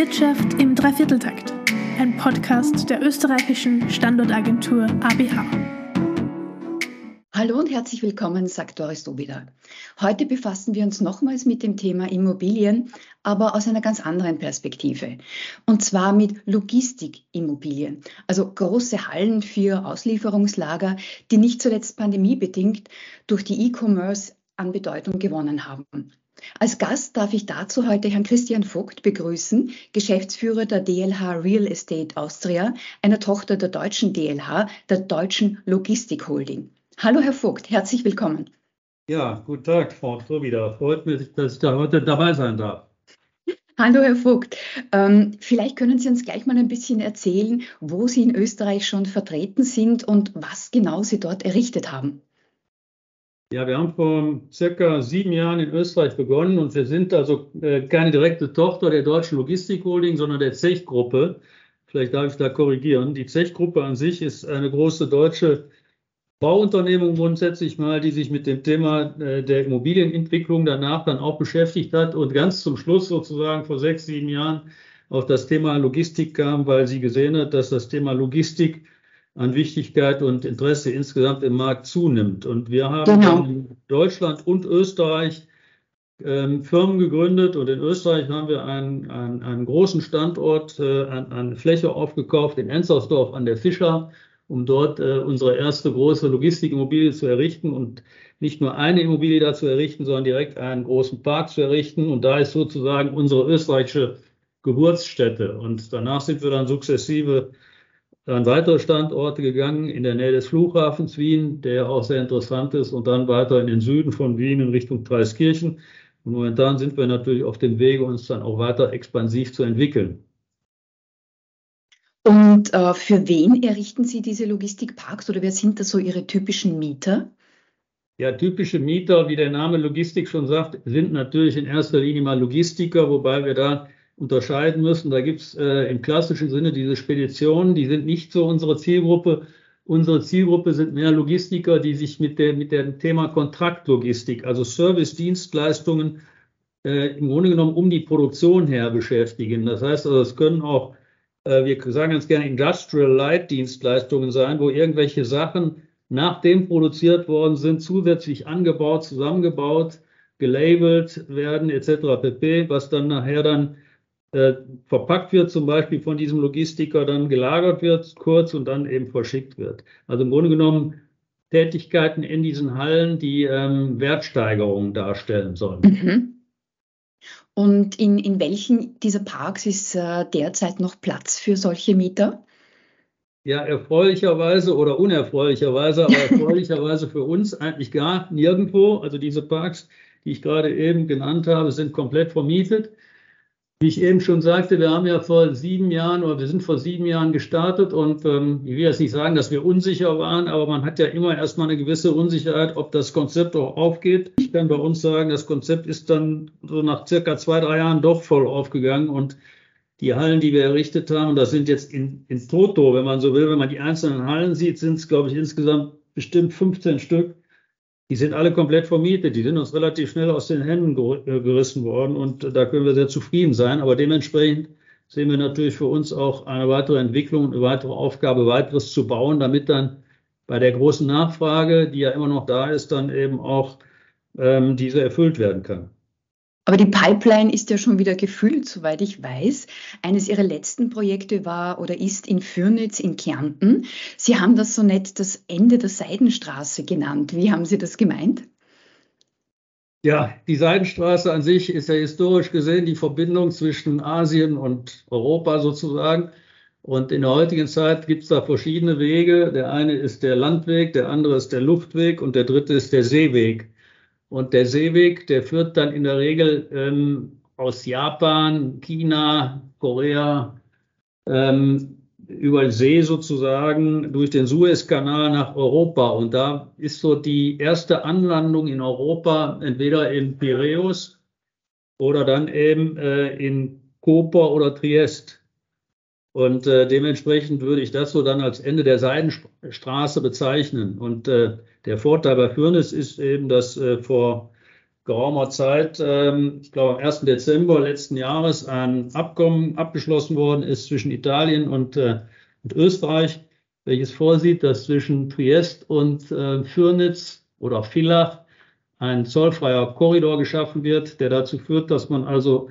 Wirtschaft im Dreivierteltakt, ein Podcast der österreichischen Standortagentur ABH. Hallo und herzlich willkommen, sagt Doris Dobida. Heute befassen wir uns nochmals mit dem Thema Immobilien, aber aus einer ganz anderen Perspektive. Und zwar mit Logistikimmobilien, also große Hallen für Auslieferungslager, die nicht zuletzt pandemiebedingt durch die E-Commerce an Bedeutung gewonnen haben. Als Gast darf ich dazu heute Herrn Christian Vogt begrüßen, Geschäftsführer der DLH Real Estate Austria, einer Tochter der deutschen DLH, der Deutschen Logistik Holding. Hallo, Herr Vogt, herzlich willkommen. Ja, guten Tag, Frau wieder. Freut mich, dass ich da heute dabei sein darf. Hallo, Herr Vogt. Ähm, vielleicht können Sie uns gleich mal ein bisschen erzählen, wo Sie in Österreich schon vertreten sind und was genau Sie dort errichtet haben. Ja, wir haben vor circa sieben Jahren in Österreich begonnen und wir sind also äh, keine direkte Tochter der Deutschen Logistik Holding, sondern der Zech-Gruppe. Vielleicht darf ich da korrigieren. Die Zech-Gruppe an sich ist eine große deutsche Bauunternehmung grundsätzlich mal, die sich mit dem Thema äh, der Immobilienentwicklung danach dann auch beschäftigt hat und ganz zum Schluss sozusagen vor sechs, sieben Jahren auf das Thema Logistik kam, weil sie gesehen hat, dass das Thema Logistik an Wichtigkeit und Interesse insgesamt im Markt zunimmt. Und wir haben genau. in Deutschland und Österreich ähm, Firmen gegründet und in Österreich haben wir einen, einen, einen großen Standort, äh, eine Fläche aufgekauft in Enzersdorf an der Fischer, um dort äh, unsere erste große Logistikimmobilie zu errichten und nicht nur eine Immobilie da zu errichten, sondern direkt einen großen Park zu errichten. Und da ist sozusagen unsere österreichische Geburtsstätte. Und danach sind wir dann sukzessive an weitere Standorte gegangen in der Nähe des Flughafens Wien, der auch sehr interessant ist, und dann weiter in den Süden von Wien in Richtung Dreiskirchen. Und momentan sind wir natürlich auf dem Wege, uns dann auch weiter expansiv zu entwickeln. Und äh, für wen errichten Sie diese Logistikparks oder wer sind da so Ihre typischen Mieter? Ja, typische Mieter, wie der Name Logistik schon sagt, sind natürlich in erster Linie mal Logistiker, wobei wir da unterscheiden müssen. Da gibt es äh, im klassischen Sinne diese Speditionen, die sind nicht so unsere Zielgruppe. Unsere Zielgruppe sind mehr Logistiker, die sich mit, der, mit dem Thema Kontraktlogistik, also Service-Dienstleistungen, äh, im Grunde genommen um die Produktion her beschäftigen. Das heißt also, es können auch, äh, wir sagen ganz gerne Industrial Light Dienstleistungen sein, wo irgendwelche Sachen, nachdem produziert worden sind, zusätzlich angebaut, zusammengebaut, gelabelt werden etc. pp, was dann nachher dann äh, verpackt wird, zum Beispiel von diesem Logistiker, dann gelagert wird kurz und dann eben verschickt wird. Also im Grunde genommen Tätigkeiten in diesen Hallen, die ähm, Wertsteigerungen darstellen sollen. Mhm. Und in, in welchen dieser Parks ist äh, derzeit noch Platz für solche Mieter? Ja, erfreulicherweise oder unerfreulicherweise, aber erfreulicherweise für uns eigentlich gar nirgendwo. Also diese Parks, die ich gerade eben genannt habe, sind komplett vermietet. Wie ich eben schon sagte, wir haben ja vor sieben Jahren oder wir sind vor sieben Jahren gestartet und ähm, ich will jetzt nicht sagen, dass wir unsicher waren, aber man hat ja immer erstmal eine gewisse Unsicherheit, ob das Konzept auch aufgeht. Ich kann bei uns sagen, das Konzept ist dann so nach circa zwei, drei Jahren doch voll aufgegangen und die Hallen, die wir errichtet haben, das sind jetzt in, in Toto, wenn man so will, wenn man die einzelnen Hallen sieht, sind es, glaube ich, insgesamt bestimmt 15 Stück die sind alle komplett vermietet. Die sind uns relativ schnell aus den Händen äh, gerissen worden und da können wir sehr zufrieden sein. Aber dementsprechend sehen wir natürlich für uns auch eine weitere Entwicklung eine weitere Aufgabe, weiteres zu bauen, damit dann bei der großen Nachfrage, die ja immer noch da ist, dann eben auch ähm, diese erfüllt werden kann. Aber die Pipeline ist ja schon wieder gefüllt, soweit ich weiß. Eines Ihrer letzten Projekte war oder ist in Fürnitz in Kärnten. Sie haben das so nett das Ende der Seidenstraße genannt. Wie haben Sie das gemeint? Ja, die Seidenstraße an sich ist ja historisch gesehen die Verbindung zwischen Asien und Europa sozusagen. Und in der heutigen Zeit gibt es da verschiedene Wege. Der eine ist der Landweg, der andere ist der Luftweg und der dritte ist der Seeweg. Und der Seeweg, der führt dann in der Regel ähm, aus Japan, China, Korea ähm, über See sozusagen durch den Suezkanal nach Europa. Und da ist so die erste Anlandung in Europa entweder in Piräus oder dann eben äh, in Koper oder Triest. Und äh, dementsprechend würde ich das so dann als Ende der Seidenstraße bezeichnen. Und äh, der Vorteil bei Fürnis ist eben, dass äh, vor geraumer Zeit, ähm, ich glaube am 1. Dezember letzten Jahres, ein Abkommen abgeschlossen worden ist zwischen Italien und, äh, und Österreich, welches vorsieht, dass zwischen Triest und äh, Fürnitz oder Villach ein zollfreier Korridor geschaffen wird, der dazu führt, dass man also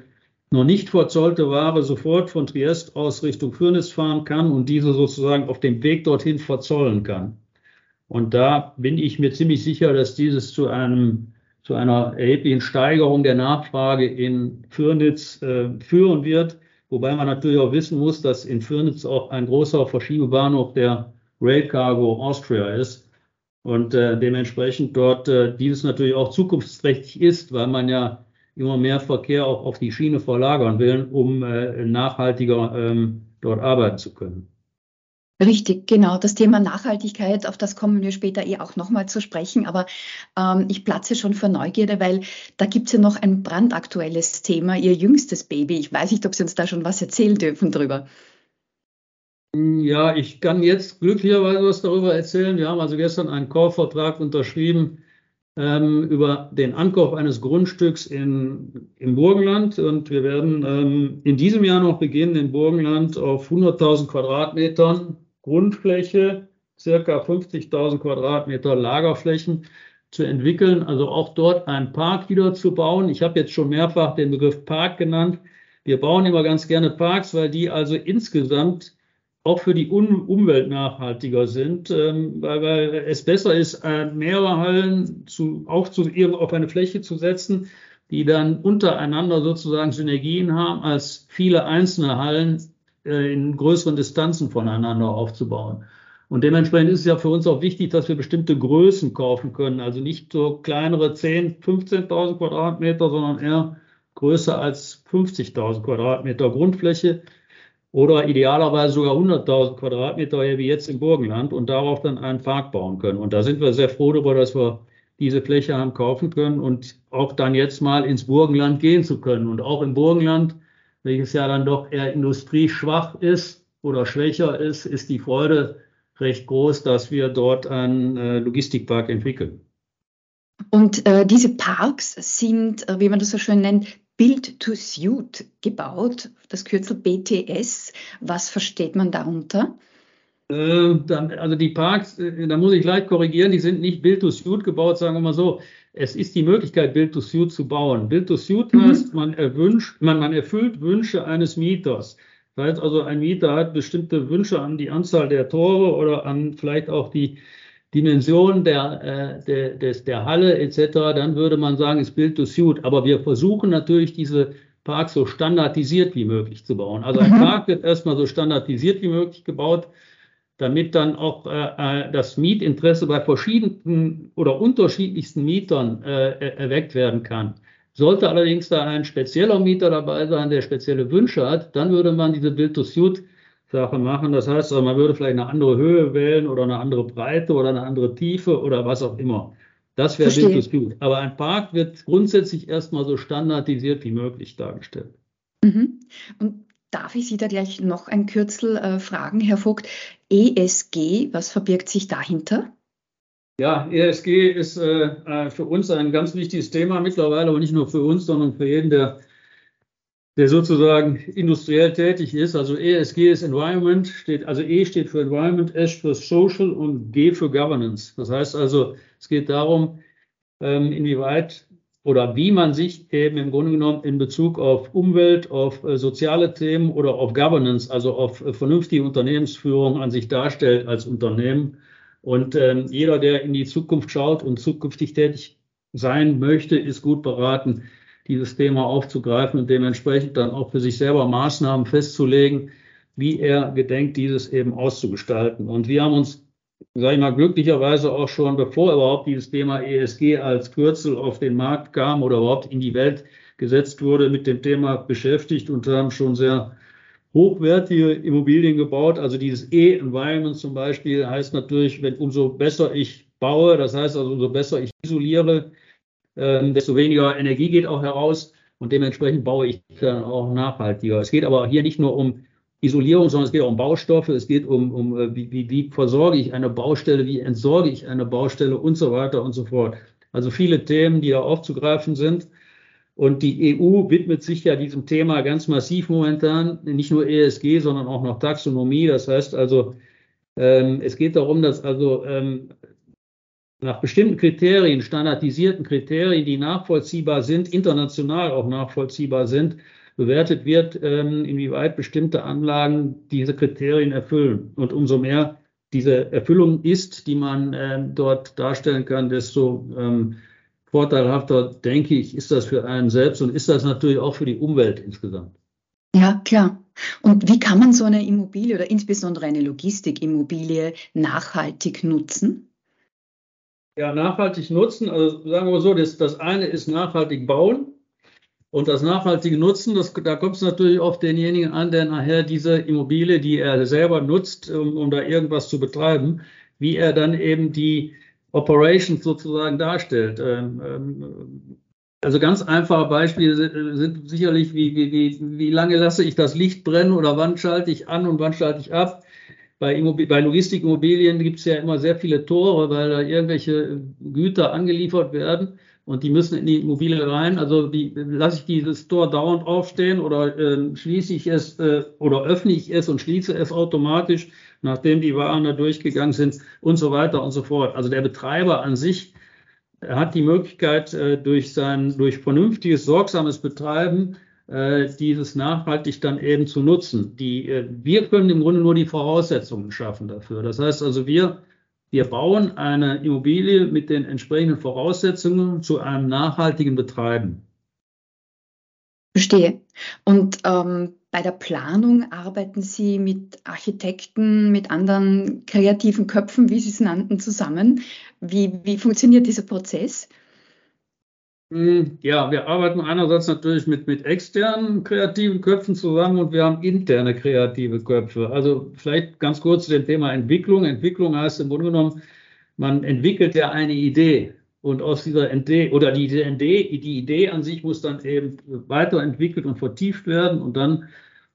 noch nicht verzollte Ware sofort von Triest aus Richtung Fürnitz fahren kann und diese sozusagen auf dem Weg dorthin verzollen kann. Und da bin ich mir ziemlich sicher, dass dieses zu einem zu einer erheblichen Steigerung der Nachfrage in Fürnitz äh, führen wird. Wobei man natürlich auch wissen muss, dass in Fürnitz auch ein großer Verschiebebahnhof der Rail Cargo Austria ist und äh, dementsprechend dort äh, dieses natürlich auch zukunftsträchtig ist, weil man ja immer mehr Verkehr auch auf die Schiene verlagern will, um äh, nachhaltiger ähm, dort arbeiten zu können. Richtig, genau. Das Thema Nachhaltigkeit, auf das kommen wir später eh auch nochmal zu sprechen. Aber ähm, ich platze schon vor Neugierde, weil da gibt es ja noch ein brandaktuelles Thema, Ihr jüngstes Baby. Ich weiß nicht, ob Sie uns da schon was erzählen dürfen drüber. Ja, ich kann jetzt glücklicherweise was darüber erzählen. Wir haben also gestern einen Kaufvertrag unterschrieben ähm, über den Ankauf eines Grundstücks in, im Burgenland und wir werden ähm, in diesem Jahr noch beginnen, im Burgenland auf 100.000 Quadratmetern Grundfläche, circa 50.000 Quadratmeter Lagerflächen zu entwickeln, also auch dort einen Park wieder zu bauen. Ich habe jetzt schon mehrfach den Begriff Park genannt. Wir bauen immer ganz gerne Parks, weil die also insgesamt auch für die um Umwelt nachhaltiger sind, ähm, weil, weil, es besser ist, äh, mehrere Hallen zu, auch zu, auf eine Fläche zu setzen, die dann untereinander sozusagen Synergien haben, als viele einzelne Hallen äh, in größeren Distanzen voneinander aufzubauen. Und dementsprechend ist es ja für uns auch wichtig, dass wir bestimmte Größen kaufen können. Also nicht so kleinere 10, 15.000 Quadratmeter, sondern eher größer als 50.000 Quadratmeter Grundfläche oder idealerweise sogar 100.000 Quadratmeter wie jetzt im Burgenland und darauf dann einen Park bauen können. Und da sind wir sehr froh darüber, dass wir diese Fläche haben kaufen können und auch dann jetzt mal ins Burgenland gehen zu können. Und auch im Burgenland, welches ja dann doch eher industrieschwach ist oder schwächer ist, ist die Freude recht groß, dass wir dort einen äh, Logistikpark entwickeln. Und äh, diese Parks sind, äh, wie man das so schön nennt, Build to Suit gebaut, das Kürzel BTS. Was versteht man darunter? Äh, also die Parks, äh, da muss ich leicht korrigieren, die sind nicht Build to Suit gebaut, sagen wir mal so. Es ist die Möglichkeit, Build to Suit zu bauen. Build to Suit mhm. heißt, man, erwünscht, man, man erfüllt Wünsche eines Mieters. Das heißt also, ein Mieter hat bestimmte Wünsche an die Anzahl der Tore oder an vielleicht auch die Dimension der, äh, der, des, der Halle etc., dann würde man sagen, es Build to Suit. Aber wir versuchen natürlich diese Parks so standardisiert wie möglich zu bauen. Also ein mhm. Park wird erstmal so standardisiert wie möglich gebaut, damit dann auch äh, äh das Mietinteresse bei verschiedenen oder unterschiedlichsten Mietern äh, erweckt werden kann. Sollte allerdings da ein spezieller Mieter dabei sein, der spezielle Wünsche hat, dann würde man diese Build-to-Suit Sache machen. Das heißt, also man würde vielleicht eine andere Höhe wählen oder eine andere Breite oder eine andere Tiefe oder was auch immer. Das wäre wirklich gut. Aber ein Park wird grundsätzlich erstmal so standardisiert wie möglich dargestellt. Mhm. Und darf ich Sie da gleich noch ein Kürzel äh, fragen, Herr Vogt? ESG, was verbirgt sich dahinter? Ja, ESG ist äh, äh, für uns ein ganz wichtiges Thema mittlerweile, aber nicht nur für uns, sondern für jeden, der der sozusagen industriell tätig ist. Also ESG ist Environment, steht, also E steht für Environment, S für Social und G für Governance. Das heißt also, es geht darum, ähm, inwieweit oder wie man sich eben im Grunde genommen in Bezug auf Umwelt, auf äh, soziale Themen oder auf Governance, also auf äh, vernünftige Unternehmensführung an sich darstellt als Unternehmen. Und ähm, jeder, der in die Zukunft schaut und zukünftig tätig sein möchte, ist gut beraten, dieses Thema aufzugreifen und dementsprechend dann auch für sich selber Maßnahmen festzulegen, wie er gedenkt, dieses eben auszugestalten. Und wir haben uns, sage ich mal, glücklicherweise auch schon, bevor überhaupt dieses Thema ESG als Kürzel auf den Markt kam oder überhaupt in die Welt gesetzt wurde, mit dem Thema beschäftigt und haben schon sehr hochwertige Immobilien gebaut. Also dieses E-Environment zum Beispiel heißt natürlich, wenn umso besser ich baue, das heißt also umso besser ich isoliere, ähm, desto weniger Energie geht auch heraus und dementsprechend baue ich dann auch nachhaltiger. Es geht aber hier nicht nur um Isolierung, sondern es geht auch um Baustoffe, es geht um, um äh, wie, wie, wie versorge ich eine Baustelle, wie entsorge ich eine Baustelle und so weiter und so fort. Also viele Themen, die da aufzugreifen sind. Und die EU widmet sich ja diesem Thema ganz massiv momentan, nicht nur ESG, sondern auch noch Taxonomie. Das heißt also, ähm, es geht darum, dass also ähm, nach bestimmten Kriterien, standardisierten Kriterien, die nachvollziehbar sind, international auch nachvollziehbar sind, bewertet wird, ähm, inwieweit bestimmte Anlagen diese Kriterien erfüllen. Und umso mehr diese Erfüllung ist, die man ähm, dort darstellen kann, desto ähm, vorteilhafter, denke ich, ist das für einen selbst und ist das natürlich auch für die Umwelt insgesamt. Ja, klar. Und wie kann man so eine Immobilie oder insbesondere eine Logistikimmobilie nachhaltig nutzen? Ja, nachhaltig nutzen, also sagen wir so, das, das eine ist nachhaltig bauen und das nachhaltige Nutzen, das, da kommt es natürlich auf denjenigen an, der nachher diese Immobilie, die er selber nutzt, um, um da irgendwas zu betreiben, wie er dann eben die Operations sozusagen darstellt. Ähm, ähm, also ganz einfache Beispiele sind, sicherlich, wie, wie, wie, wie lange lasse ich das Licht brennen oder wann schalte ich an und wann schalte ich ab. Bei, Immobil bei Logistikimmobilien gibt es ja immer sehr viele Tore, weil da irgendwelche Güter angeliefert werden und die müssen in die Immobilie rein. Also die, lasse ich dieses Tor dauernd aufstehen oder äh, schließe ich es äh, oder öffne ich es und schließe es automatisch nachdem die Waren da durchgegangen sind und so weiter und so fort. Also der Betreiber an sich hat die Möglichkeit, äh, durch sein, durch vernünftiges, sorgsames Betreiben äh, dieses nachhaltig dann eben zu nutzen. Die, äh, wir können im Grunde nur die Voraussetzungen schaffen dafür. Das heißt also, wir, wir bauen eine Immobilie mit den entsprechenden Voraussetzungen zu einem nachhaltigen Betreiben. Verstehe. Und ähm, bei der Planung arbeiten Sie mit Architekten, mit anderen kreativen Köpfen, wie Sie es nannten, zusammen. Wie, wie funktioniert dieser Prozess? Hm, ja, wir arbeiten einerseits natürlich mit, mit externen kreativen Köpfen zusammen und wir haben interne kreative Köpfe. Also vielleicht ganz kurz zu dem Thema Entwicklung. Entwicklung heißt im Grunde genommen, man entwickelt ja eine Idee. Und aus dieser Idee oder die, Idee, die Idee an sich muss dann eben weiterentwickelt und vertieft werden. Und dann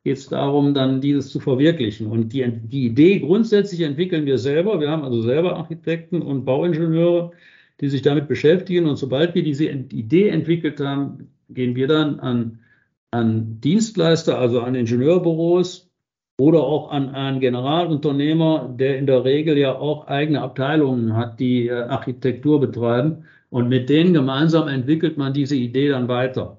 geht es darum, dann dieses zu verwirklichen. Und die, die Idee grundsätzlich entwickeln wir selber. Wir haben also selber Architekten und Bauingenieure, die sich damit beschäftigen. Und sobald wir diese Idee entwickelt haben, gehen wir dann an, an Dienstleister, also an Ingenieurbüros oder auch an einen Generalunternehmer, der in der Regel ja auch eigene Abteilungen hat, die äh, Architektur betreiben. Und mit denen gemeinsam entwickelt man diese Idee dann weiter,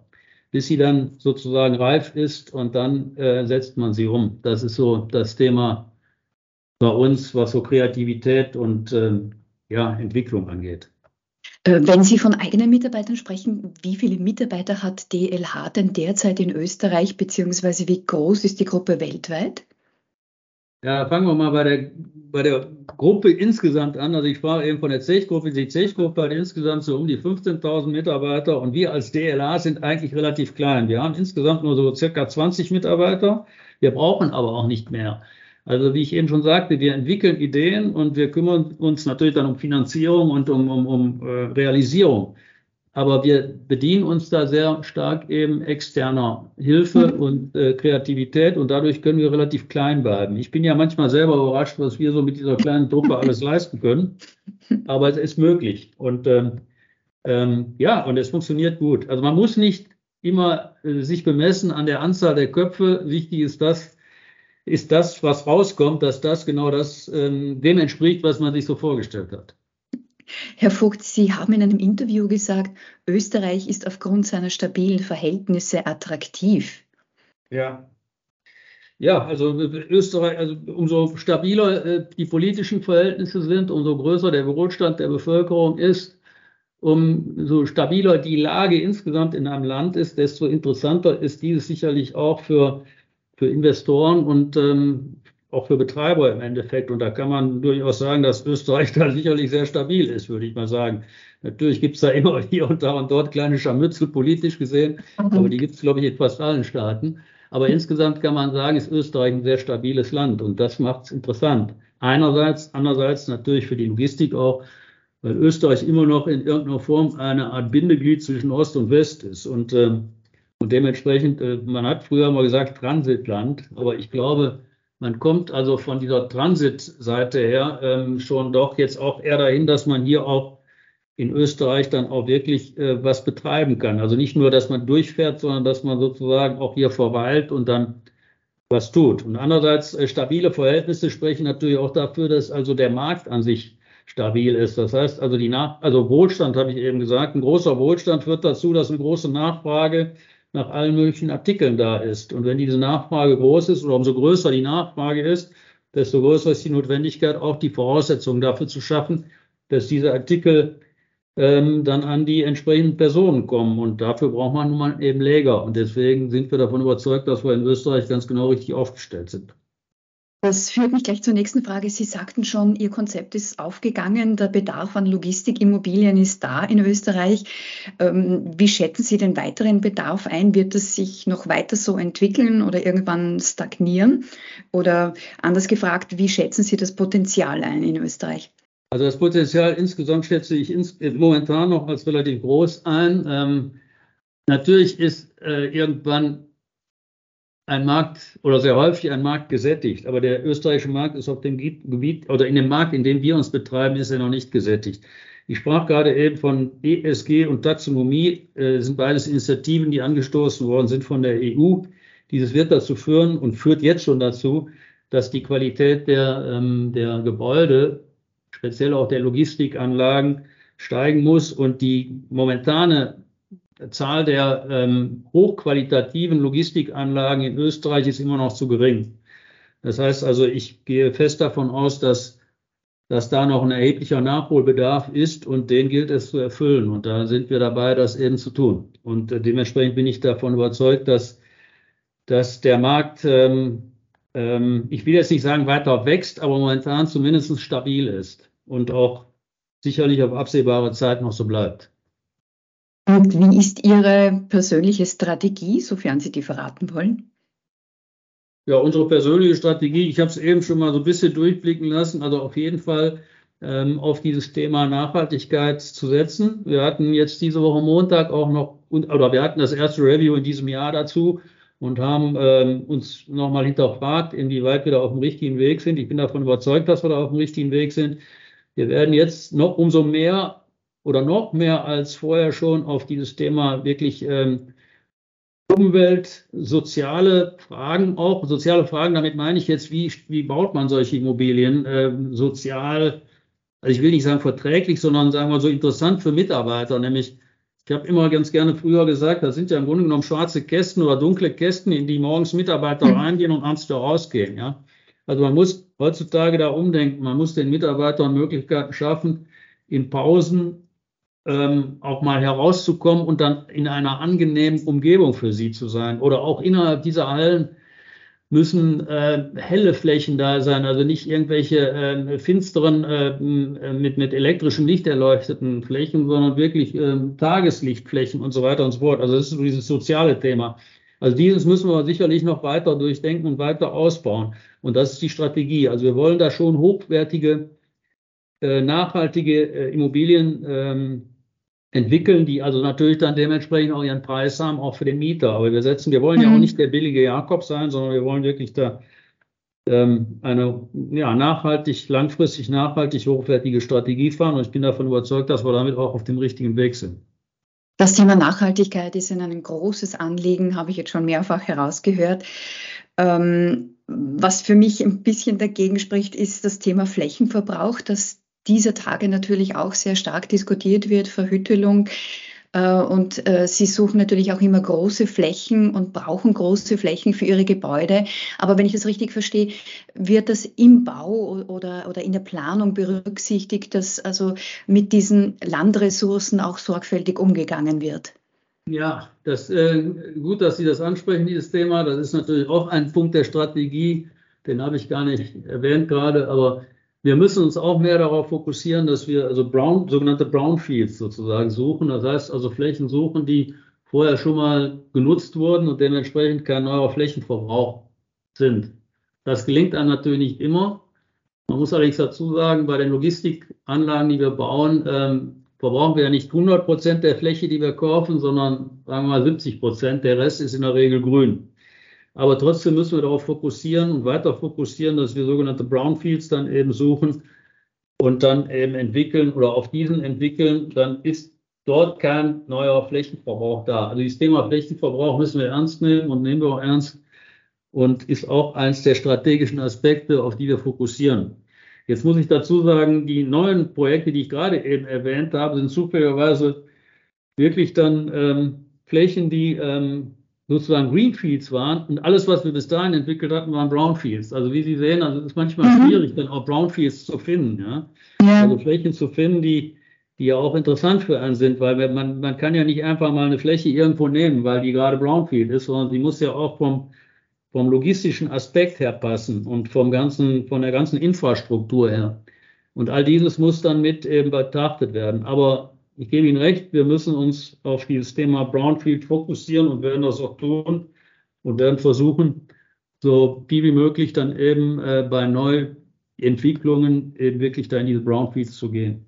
bis sie dann sozusagen reif ist und dann äh, setzt man sie um. Das ist so das Thema bei uns, was so Kreativität und äh, ja, Entwicklung angeht. Äh, wenn Sie von eigenen Mitarbeitern sprechen, wie viele Mitarbeiter hat DLH denn derzeit in Österreich, beziehungsweise wie groß ist die Gruppe weltweit? Ja, fangen wir mal bei der, bei der Gruppe insgesamt an. Also ich sprach eben von der Zech-Gruppe. Die Zech-Gruppe hat insgesamt so um die 15.000 Mitarbeiter und wir als DLH sind eigentlich relativ klein. Wir haben insgesamt nur so circa 20 Mitarbeiter. Wir brauchen aber auch nicht mehr. Also wie ich eben schon sagte, wir entwickeln Ideen und wir kümmern uns natürlich dann um Finanzierung und um, um, um äh, Realisierung. Aber wir bedienen uns da sehr stark eben externer Hilfe mhm. und äh, Kreativität und dadurch können wir relativ klein bleiben. Ich bin ja manchmal selber überrascht, was wir so mit dieser kleinen Truppe alles leisten können. Aber es ist möglich. Und ähm, ähm, ja, und es funktioniert gut. Also man muss nicht immer äh, sich bemessen an der Anzahl der Köpfe. Wichtig ist das, ist das, was rauskommt, dass das genau das ähm, dem entspricht, was man sich so vorgestellt hat. Herr Vogt, Sie haben in einem Interview gesagt, Österreich ist aufgrund seiner stabilen Verhältnisse attraktiv. Ja. Ja, also Österreich, also umso stabiler äh, die politischen Verhältnisse sind, umso größer der Wohlstand der Bevölkerung ist, umso stabiler die Lage insgesamt in einem Land ist, desto interessanter ist dieses sicherlich auch für für Investoren und ähm, auch für Betreiber im Endeffekt. Und da kann man durchaus sagen, dass Österreich da sicherlich sehr stabil ist, würde ich mal sagen. Natürlich gibt es da immer hier und da und dort kleine Scharmützel politisch gesehen, aber die gibt es, glaube ich, in fast allen Staaten. Aber insgesamt kann man sagen, ist Österreich ein sehr stabiles Land und das macht es interessant. Einerseits, andererseits natürlich für die Logistik auch, weil Österreich immer noch in irgendeiner Form eine Art Bindeglied zwischen Ost und West ist. Und ähm, und dementsprechend, äh, man hat früher mal gesagt Transitland, aber ich glaube, man kommt also von dieser Transitseite her ähm, schon doch jetzt auch eher dahin, dass man hier auch in Österreich dann auch wirklich äh, was betreiben kann. Also nicht nur, dass man durchfährt, sondern dass man sozusagen auch hier verweilt und dann was tut. Und andererseits äh, stabile Verhältnisse sprechen natürlich auch dafür, dass also der Markt an sich stabil ist. Das heißt also die Nach also Wohlstand habe ich eben gesagt, ein großer Wohlstand führt dazu, dass eine große Nachfrage nach allen möglichen Artikeln da ist. Und wenn diese Nachfrage groß ist oder umso größer die Nachfrage ist, desto größer ist die Notwendigkeit, auch die Voraussetzungen dafür zu schaffen, dass diese Artikel ähm, dann an die entsprechenden Personen kommen. Und dafür braucht man nun mal eben Läger. Und deswegen sind wir davon überzeugt, dass wir in Österreich ganz genau richtig aufgestellt sind. Das führt mich gleich zur nächsten Frage. Sie sagten schon, Ihr Konzept ist aufgegangen, der Bedarf an Logistikimmobilien ist da in Österreich. Ähm, wie schätzen Sie den weiteren Bedarf ein? Wird es sich noch weiter so entwickeln oder irgendwann stagnieren? Oder anders gefragt, wie schätzen Sie das Potenzial ein in Österreich? Also das Potenzial insgesamt schätze ich ins, momentan noch als relativ groß ein. Ähm, natürlich ist äh, irgendwann ein Markt oder sehr häufig ein Markt gesättigt, aber der österreichische Markt ist auf dem Gebiet oder in dem Markt, in dem wir uns betreiben, ist er noch nicht gesättigt. Ich sprach gerade eben von ESG und Taxonomie, äh, sind beides Initiativen, die angestoßen worden sind von der EU. Dieses wird dazu führen und führt jetzt schon dazu, dass die Qualität der, ähm, der Gebäude speziell auch der Logistikanlagen steigen muss und die momentane Zahl der ähm, hochqualitativen Logistikanlagen in Österreich ist immer noch zu gering. Das heißt also, ich gehe fest davon aus, dass, dass da noch ein erheblicher Nachholbedarf ist und den gilt es zu erfüllen. Und da sind wir dabei, das eben zu tun. Und äh, dementsprechend bin ich davon überzeugt, dass, dass der Markt ähm, ähm, ich will jetzt nicht sagen weiter wächst, aber momentan zumindest stabil ist und auch sicherlich auf absehbare Zeit noch so bleibt. Und wie ist Ihre persönliche Strategie, sofern Sie die verraten wollen? Ja, unsere persönliche Strategie, ich habe es eben schon mal so ein bisschen durchblicken lassen, also auf jeden Fall ähm, auf dieses Thema Nachhaltigkeit zu setzen. Wir hatten jetzt diese Woche Montag auch noch, oder wir hatten das erste Review in diesem Jahr dazu und haben ähm, uns nochmal hinterfragt, inwieweit wir da auf dem richtigen Weg sind. Ich bin davon überzeugt, dass wir da auf dem richtigen Weg sind. Wir werden jetzt noch umso mehr oder noch mehr als vorher schon auf dieses Thema wirklich ähm, Umwelt, soziale Fragen auch, soziale Fragen, damit meine ich jetzt, wie, wie baut man solche Immobilien ähm, sozial, also ich will nicht sagen verträglich, sondern sagen wir so interessant für Mitarbeiter, nämlich ich habe immer ganz gerne früher gesagt, das sind ja im Grunde genommen schwarze Kästen oder dunkle Kästen, in die morgens Mitarbeiter mhm. reingehen und abends wieder rausgehen. Ja? Also man muss heutzutage da umdenken. Man muss den Mitarbeitern Möglichkeiten schaffen, in Pausen ähm, auch mal herauszukommen und dann in einer angenehmen Umgebung für sie zu sein. Oder auch innerhalb dieser Hallen müssen äh, helle Flächen da sein, also nicht irgendwelche äh, finsteren, äh, mit, mit elektrischem Licht erleuchteten Flächen, sondern wirklich äh, Tageslichtflächen und so weiter und so fort. Also das ist dieses soziale Thema. Also dieses müssen wir sicherlich noch weiter durchdenken und weiter ausbauen. Und das ist die Strategie. Also wir wollen da schon hochwertige, äh, nachhaltige äh, Immobilien ähm, entwickeln, die also natürlich dann dementsprechend auch ihren Preis haben, auch für den Mieter. Aber wir setzen, wir wollen mhm. ja auch mhm. nicht der billige Jakob sein, sondern wir wollen wirklich da ähm, eine ja, nachhaltig, langfristig nachhaltig hochwertige Strategie fahren. Und ich bin davon überzeugt, dass wir damit auch auf dem richtigen Weg sind. Das Thema Nachhaltigkeit ist Ihnen ein großes Anliegen, habe ich jetzt schon mehrfach herausgehört. Ähm, was für mich ein bisschen dagegen spricht, ist das Thema Flächenverbrauch, das dieser Tage natürlich auch sehr stark diskutiert wird, Verhüttelung. Äh, und äh, sie suchen natürlich auch immer große Flächen und brauchen große Flächen für ihre Gebäude. Aber wenn ich das richtig verstehe, wird das im Bau oder, oder in der Planung berücksichtigt, dass also mit diesen Landressourcen auch sorgfältig umgegangen wird? Ja, das, äh, gut, dass Sie das ansprechen, dieses Thema. Das ist natürlich auch ein Punkt der Strategie. Den habe ich gar nicht erwähnt gerade, aber wir müssen uns auch mehr darauf fokussieren, dass wir also Brown, sogenannte Brownfields sozusagen suchen. Das heißt also Flächen suchen, die vorher schon mal genutzt wurden und dementsprechend kein neuer Flächenverbrauch sind. Das gelingt einem natürlich nicht immer. Man muss allerdings dazu sagen, bei den Logistikanlagen, die wir bauen, ähm, verbrauchen wir ja nicht 100 Prozent der Fläche, die wir kaufen, sondern sagen wir mal 70 Prozent. Der Rest ist in der Regel grün. Aber trotzdem müssen wir darauf fokussieren und weiter fokussieren, dass wir sogenannte Brownfields dann eben suchen, und dann eben entwickeln oder auf diesen entwickeln, dann ist dort kein neuer Flächenverbrauch da. Also das Thema Flächenverbrauch müssen wir ernst nehmen und nehmen wir auch ernst und ist auch eines der strategischen Aspekte, auf die wir fokussieren. Jetzt muss ich dazu sagen, die neuen Projekte, die ich gerade eben erwähnt habe, sind zufälligerweise wirklich dann ähm, Flächen, die ähm, sozusagen Greenfields waren und alles, was wir bis dahin entwickelt hatten, waren Brownfields. Also wie Sie sehen, also es ist manchmal mhm. schwierig, dann auch Brownfields zu finden. Ja? ja? Also Flächen zu finden, die, die ja auch interessant für einen sind, weil man, man kann ja nicht einfach mal eine Fläche irgendwo nehmen, weil die gerade Brownfield ist, sondern die muss ja auch vom, vom logistischen Aspekt her passen und vom ganzen, von der ganzen Infrastruktur her. Und all dieses muss dann mit eben betrachtet werden. Aber ich gebe Ihnen recht, wir müssen uns auf dieses Thema Brownfield fokussieren und werden das auch tun und werden versuchen, so viel wie möglich dann eben äh, bei Neuentwicklungen eben wirklich da in diese Brownfields zu gehen.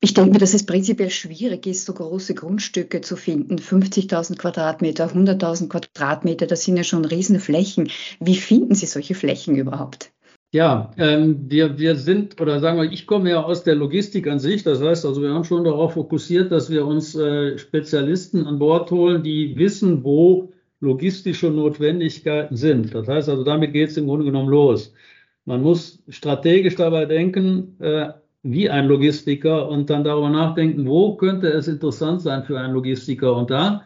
Ich denke mir, dass es prinzipiell schwierig ist, so große Grundstücke zu finden. 50.000 Quadratmeter, 100.000 Quadratmeter, das sind ja schon Riesenflächen. Wie finden Sie solche Flächen überhaupt? Ja, ähm, wir, wir sind, oder sagen wir, ich komme ja aus der Logistik an sich. Das heißt also, wir haben schon darauf fokussiert, dass wir uns äh, Spezialisten an Bord holen, die wissen, wo logistische Notwendigkeiten sind. Das heißt also, damit geht es im Grunde genommen los. Man muss strategisch dabei denken, äh, wie ein Logistiker und dann darüber nachdenken, wo könnte es interessant sein für einen Logistiker. Und da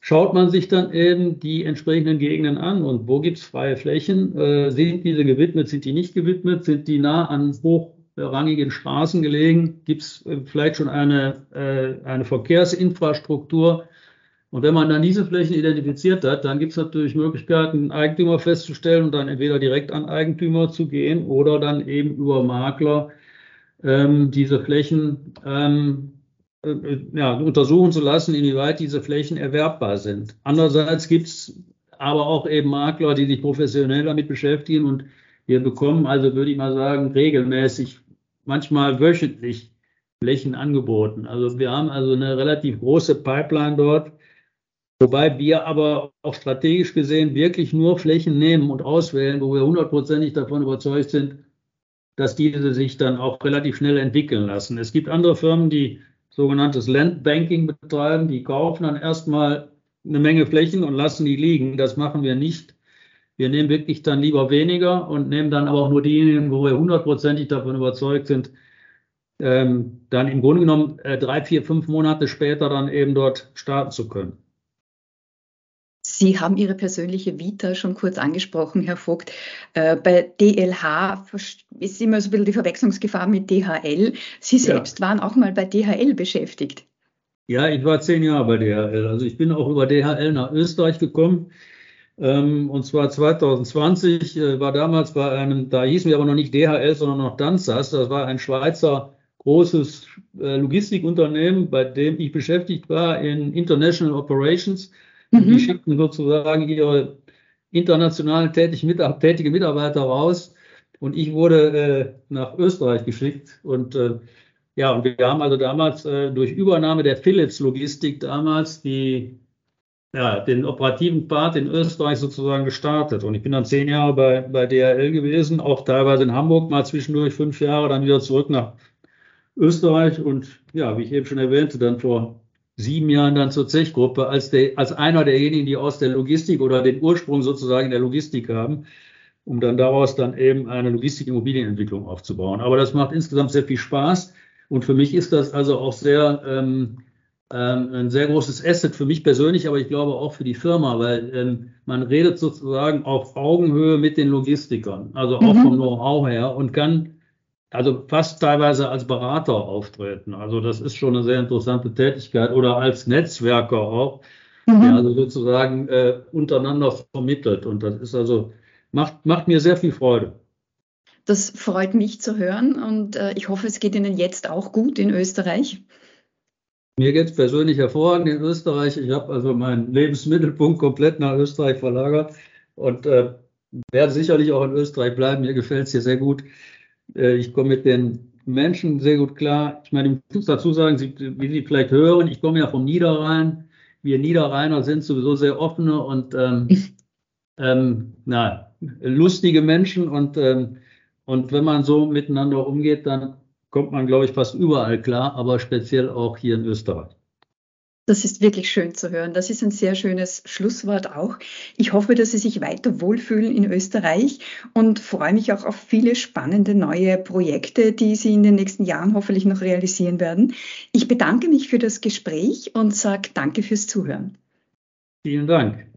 schaut man sich dann eben die entsprechenden Gegenden an und wo gibt es freie Flächen? Äh, sind diese gewidmet, sind die nicht gewidmet? Sind die nah an hochrangigen Straßen gelegen? Gibt es äh, vielleicht schon eine, äh, eine Verkehrsinfrastruktur? Und wenn man dann diese Flächen identifiziert hat, dann gibt es natürlich Möglichkeiten, Eigentümer festzustellen und dann entweder direkt an Eigentümer zu gehen oder dann eben über Makler ähm, diese Flächen ähm, äh, äh, ja, untersuchen zu lassen, inwieweit diese Flächen erwerbbar sind. Andererseits gibt es aber auch eben Makler, die sich professionell damit beschäftigen und wir bekommen also, würde ich mal sagen, regelmäßig, manchmal wöchentlich Flächen angeboten. Also wir haben also eine relativ große Pipeline dort, wobei wir aber auch strategisch gesehen wirklich nur Flächen nehmen und auswählen, wo wir hundertprozentig davon überzeugt sind, dass diese sich dann auch relativ schnell entwickeln lassen. Es gibt andere Firmen, die sogenanntes Landbanking betreiben. Die kaufen dann erstmal eine Menge Flächen und lassen die liegen. Das machen wir nicht. Wir nehmen wirklich dann lieber weniger und nehmen dann aber auch nur diejenigen, wo wir hundertprozentig davon überzeugt sind, ähm, dann im Grunde genommen äh, drei, vier, fünf Monate später dann eben dort starten zu können. Sie haben Ihre persönliche Vita schon kurz angesprochen, Herr Vogt. Äh, bei DLH ist immer so ein bisschen die Verwechslungsgefahr mit DHL. Sie selbst ja. waren auch mal bei DHL beschäftigt. Ja, ich war zehn Jahre bei DHL. Also ich bin auch über DHL nach Österreich gekommen. Ähm, und zwar 2020 äh, war damals bei einem, da hießen wir aber noch nicht DHL, sondern noch Danzas. Das war ein Schweizer großes äh, Logistikunternehmen, bei dem ich beschäftigt war in International Operations. Mhm. Die schickten sozusagen ihre international tätig, mit, tätige Mitarbeiter raus und ich wurde äh, nach Österreich geschickt und äh, ja, und wir haben also damals äh, durch Übernahme der Philips Logistik damals die, ja, den operativen Part in Österreich sozusagen gestartet. Und ich bin dann zehn Jahre bei, bei DHL gewesen, auch teilweise in Hamburg mal zwischendurch fünf Jahre, dann wieder zurück nach Österreich und ja, wie ich eben schon erwähnte, dann vor sieben Jahren dann zur Zechgruppe als, der, als einer derjenigen, die aus der Logistik oder den Ursprung sozusagen in der Logistik haben, um dann daraus dann eben eine Logistik-Immobilienentwicklung aufzubauen. Aber das macht insgesamt sehr viel Spaß und für mich ist das also auch sehr ähm, ähm, ein sehr großes Asset für mich persönlich, aber ich glaube auch für die Firma, weil ähm, man redet sozusagen auf Augenhöhe mit den Logistikern, also auch mhm. vom Know-how her und kann also fast teilweise als Berater auftreten. Also das ist schon eine sehr interessante Tätigkeit oder als Netzwerker auch, mhm. der also sozusagen äh, untereinander vermittelt. Und das ist also, macht, macht mir sehr viel Freude. Das freut mich zu hören und äh, ich hoffe, es geht Ihnen jetzt auch gut in Österreich. Mir geht es persönlich hervorragend in Österreich. Ich habe also meinen Lebensmittelpunkt komplett nach Österreich verlagert und äh, werde sicherlich auch in Österreich bleiben. Mir gefällt es hier sehr gut. Äh, ich komme mit den Menschen sehr gut klar. Ich meine, ich muss dazu sagen, Sie, wie Sie vielleicht hören, ich komme ja vom Niederrhein. Wir Niederrheiner sind sowieso sehr offene und ähm, ähm, na, lustige Menschen und ähm, Und wenn man so miteinander umgeht, dann kommt man, glaube ich, fast überall klar, aber speziell auch hier in Österreich. Das ist wirklich schön zu hören. Das ist ein sehr schönes Schlusswort auch. Ich hoffe, dass Sie sich weiter wohlfühlen in Österreich und freue mich auch auf viele spannende neue Projekte, die Sie in den nächsten Jahren hoffentlich noch realisieren werden. Ich bedanke mich für das Gespräch und sage danke fürs Zuhören. Vielen Dank.